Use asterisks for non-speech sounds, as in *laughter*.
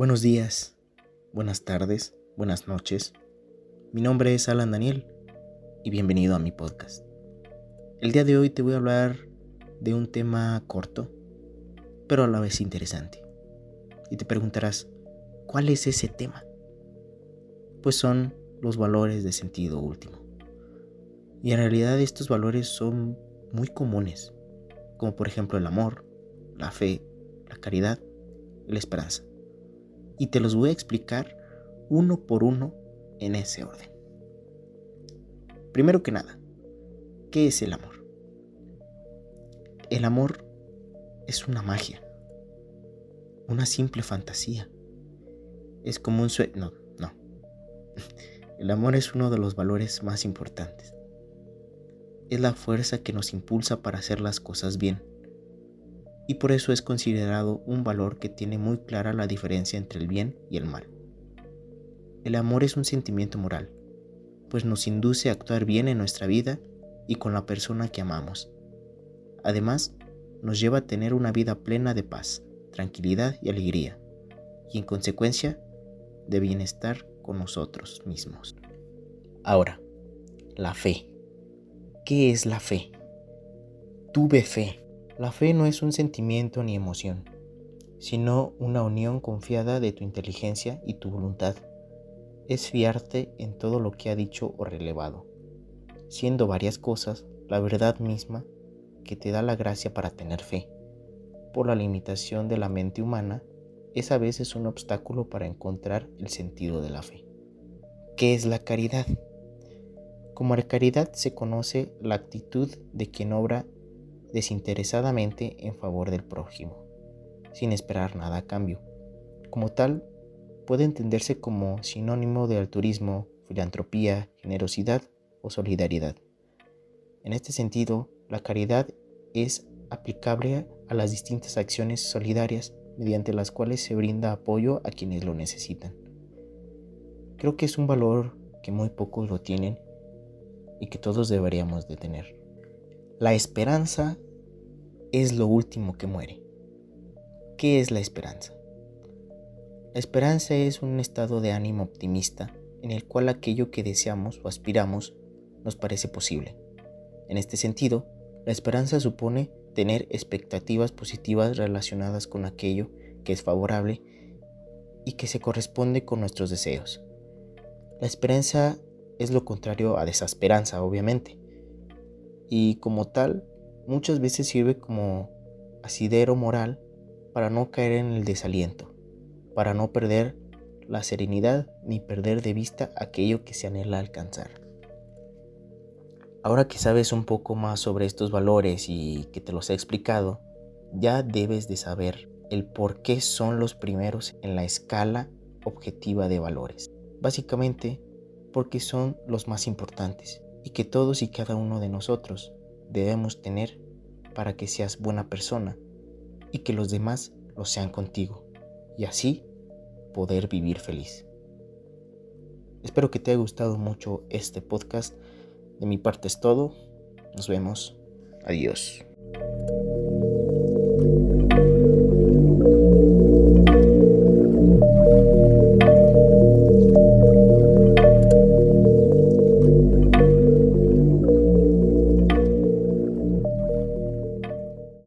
Buenos días, buenas tardes, buenas noches. Mi nombre es Alan Daniel y bienvenido a mi podcast. El día de hoy te voy a hablar de un tema corto, pero a la vez interesante. Y te preguntarás, ¿cuál es ese tema? Pues son los valores de sentido último. Y en realidad estos valores son muy comunes, como por ejemplo el amor, la fe, la caridad la esperanza y te los voy a explicar uno por uno en ese orden. Primero que nada, ¿qué es el amor? El amor es una magia, una simple fantasía. Es como un sueño. No, no. *laughs* El amor es uno de los valores más importantes. Es la fuerza que nos impulsa para hacer las cosas bien y por eso es considerado un valor que tiene muy clara la diferencia entre el bien y el mal. El amor es un sentimiento moral, pues nos induce a actuar bien en nuestra vida y con la persona que amamos. Además, nos lleva a tener una vida plena de paz, tranquilidad y alegría, y en consecuencia, de bienestar con nosotros mismos. Ahora, la fe. ¿Qué es la fe? Tuve fe. La fe no es un sentimiento ni emoción, sino una unión confiada de tu inteligencia y tu voluntad. Es fiarte en todo lo que ha dicho o relevado, siendo varias cosas la verdad misma que te da la gracia para tener fe. Por la limitación de la mente humana, es a veces un obstáculo para encontrar el sentido de la fe. ¿Qué es la caridad? Como la caridad se conoce la actitud de quien obra desinteresadamente en favor del prójimo, sin esperar nada a cambio. Como tal, puede entenderse como sinónimo de altruismo, filantropía, generosidad o solidaridad. En este sentido, la caridad es aplicable a las distintas acciones solidarias mediante las cuales se brinda apoyo a quienes lo necesitan. Creo que es un valor que muy pocos lo tienen y que todos deberíamos de tener. La esperanza es lo último que muere. ¿Qué es la esperanza? La esperanza es un estado de ánimo optimista en el cual aquello que deseamos o aspiramos nos parece posible. En este sentido, la esperanza supone tener expectativas positivas relacionadas con aquello que es favorable y que se corresponde con nuestros deseos. La esperanza es lo contrario a desesperanza, obviamente, y como tal muchas veces sirve como asidero moral para no caer en el desaliento, para no perder la serenidad ni perder de vista aquello que se anhela alcanzar. Ahora que sabes un poco más sobre estos valores y que te los he explicado, ya debes de saber el por qué son los primeros en la escala objetiva de valores. Básicamente porque son los más importantes y que todos y cada uno de nosotros debemos tener para que seas buena persona y que los demás lo sean contigo y así poder vivir feliz. Espero que te haya gustado mucho este podcast. De mi parte es todo. Nos vemos. Adiós.